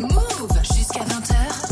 Move jusqu'à 20h.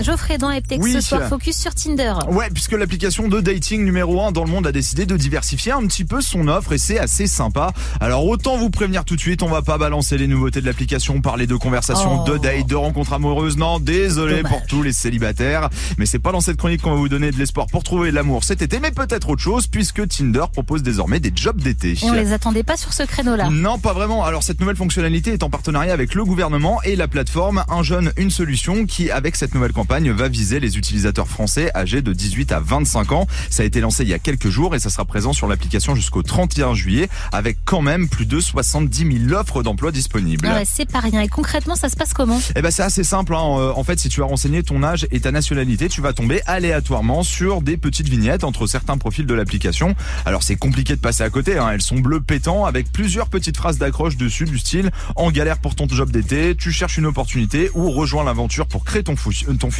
Geoffrey dans Eptex Oui. ce soir, focus sur Tinder. Ouais, puisque l'application de dating numéro 1 dans le monde a décidé de diversifier un petit peu son offre et c'est assez sympa. Alors autant vous prévenir tout de suite, on va pas balancer les nouveautés de l'application, parler de conversations, Oh. de dates, de rencontres amoureuses. Non, désolé Dommage. pour tous les célibataires, mais c'est pas dans cette chronique qu'on va vous donner de l'espoir pour trouver l'amour cet été, mais peut-être autre chose puisque Tinder propose désormais des jobs d'été. On les attendait pas sur ce créneau-là. Non, pas vraiment. Alors cette nouvelle fonctionnalité est en partenariat avec le gouvernement et la plateforme Un jeune, une solution qui, avec cette nouvelle campagne, va viser les utilisateurs français âgés de 18 à 25 ans. Ça a été lancé il y a quelques jours et ça sera présent sur l'application jusqu'au 31 juillet avec quand même plus de 70 000 offres d'emploi disponibles. Ah ouais, c'est pas rien. Et concrètement, ça se passe comment? Eh ben c'est assez simple. hein. Euh, En fait, si tu as renseigné ton âge et ta nationalité, tu vas tomber aléatoirement sur des petites vignettes entre certains profils de l'application. Alors c'est compliqué de passer à côté. hein. Elles sont bleues pétant avec plusieurs petites phrases d'accroche dessus du style en galère pour ton job d'été, tu cherches une opportunité ou rejoins l'aventure pour créer ton, euh, ton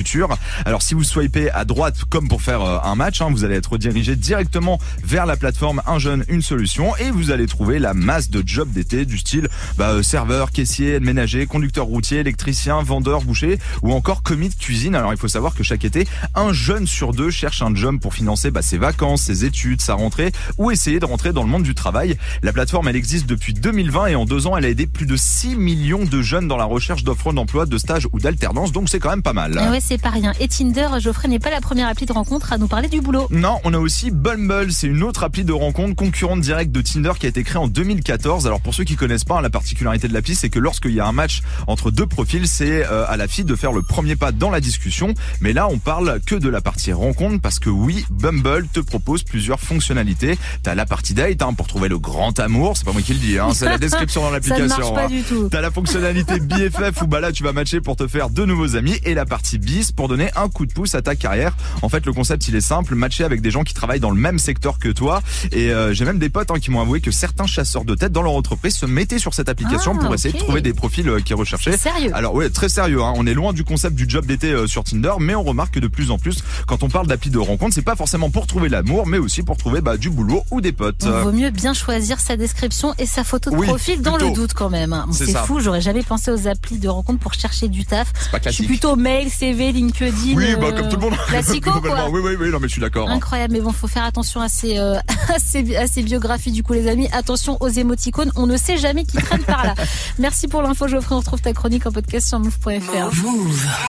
Alors si vous swipez à droite comme pour faire euh, un match, hein, vous allez être redirigé directement vers la plateforme Un jeune, une solution et vous allez trouver la masse de jobs d'été du style bah, euh, serveur, caissier, ménager, conducteur routier, électricien, vendeur, boucher ou encore commis de cuisine. Alors il faut savoir que chaque été, un jeune sur deux cherche un job pour financer bah, ses vacances, ses études, sa rentrée ou essayer de rentrer dans le monde du travail. La plateforme, elle existe depuis 2020 et en deux ans, elle a aidé plus de 6 millions de jeunes dans la recherche d'offres d'emploi, de stage ou d'alternance. Donc c'est quand même pas mal. Ah c'est pas rien. Et Tinder, Geoffrey n'est pas la première appli de rencontre à nous parler du boulot. Non, on a aussi Bumble, c'est une autre appli de rencontre concurrente directe de Tinder qui a été créée en 2014. Alors pour ceux qui connaissent pas, hein, la particularité de l'appli, c'est que lorsqu'il y a un match entre deux profils, c'est euh, à la fille de faire le premier pas dans la discussion. Mais là, on parle que de la partie rencontre parce que oui, Bumble te propose plusieurs fonctionnalités. T'as la partie date hein, pour trouver le grand amour, c'est pas moi qui le dis, hein, c'est la description dans l'application. marche pas hein. du tout. T'as la fonctionnalité BFF où bah là tu vas matcher pour te faire de nouveaux amis et la partie pour donner un coup de pouce à ta carrière. En fait le concept il est simple, matcher avec des gens qui travaillent dans le même secteur que toi et euh, j'ai même des potes hein, qui m'ont avoué que certains chasseurs de tête dans leur entreprise se mettaient sur cette application Ah, pour essayer de trouver des profils euh, qui recherchaient. Sérieux Alors ouais, très sérieux. Hein. On est loin du concept du job d'été euh, sur Tinder, mais on remarque que de plus en plus, quand on parle d'appli de rencontre, c'est pas forcément pour trouver l'amour, mais aussi pour trouver bah, du boulot ou des potes. Il vaut mieux bien choisir sa description et sa photo de Oui, profil dans plutôt. le doute quand même. Bon, C'est fou, j'aurais jamais pensé aux applis de rencontre pour chercher du taf. C'est pas Je suis plutôt mail, CV, LinkedIn. Oui, bah euh, comme tout le monde. Classico quoi. Globalement. Oui, oui, oui, non mais je suis d'accord. hein. Incroyable, mais bon, faut faire attention à ces, euh, à ces, à ces biographies du coup, les amis. Attention aux émoticônes, on ne sait jamais qui traîne par là. Merci pour l'info, Geoffrey. On retrouve ta chronique en podcast sur move.fr. Move.